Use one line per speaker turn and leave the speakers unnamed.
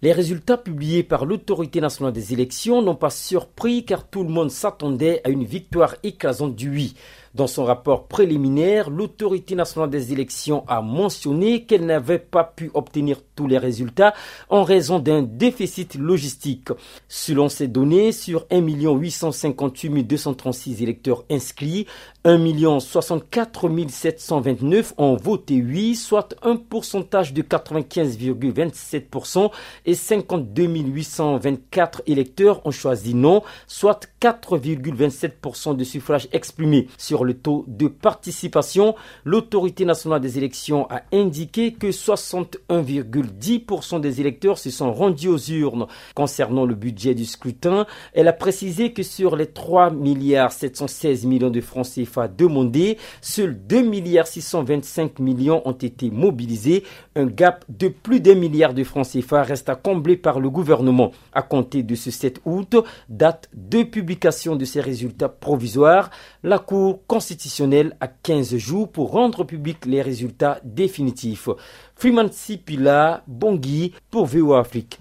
Les résultats publiés par l'autorité nationale des élections n'ont pas surpris car tout le monde s'attendait à une victoire écrasante du oui. Dans son rapport préliminaire, l'autorité nationale des élections a mentionné qu'elle n'avait pas pu obtenir tous les résultats en raison d'un déficit logistique. Selon ces données, sur 1 858 236 électeurs inscrits, 1 64 729 ont voté oui, soit un pourcentage de 95,27% et 52 824 électeurs ont choisi non, soit 4,27% de suffrages exprimés. Sur le taux de participation, l'autorité nationale des élections a indiqué que 61,10% des électeurs se sont rendus aux urnes. Concernant le budget du scrutin, elle a précisé que sur les 3 milliards 716 millions de francs CFA demandés, seuls 2 milliards 625 millions ont été mobilisés. Un gap de plus d'un milliard de francs CFA reste à combler par le gouvernement. À compter de ce 7 août, date de publication de ces résultats provisoires, la Cour constitutionnelle a 15 jours pour rendre public les résultats définitifs. Freeman Sipila, Bongui pour VO Afrique.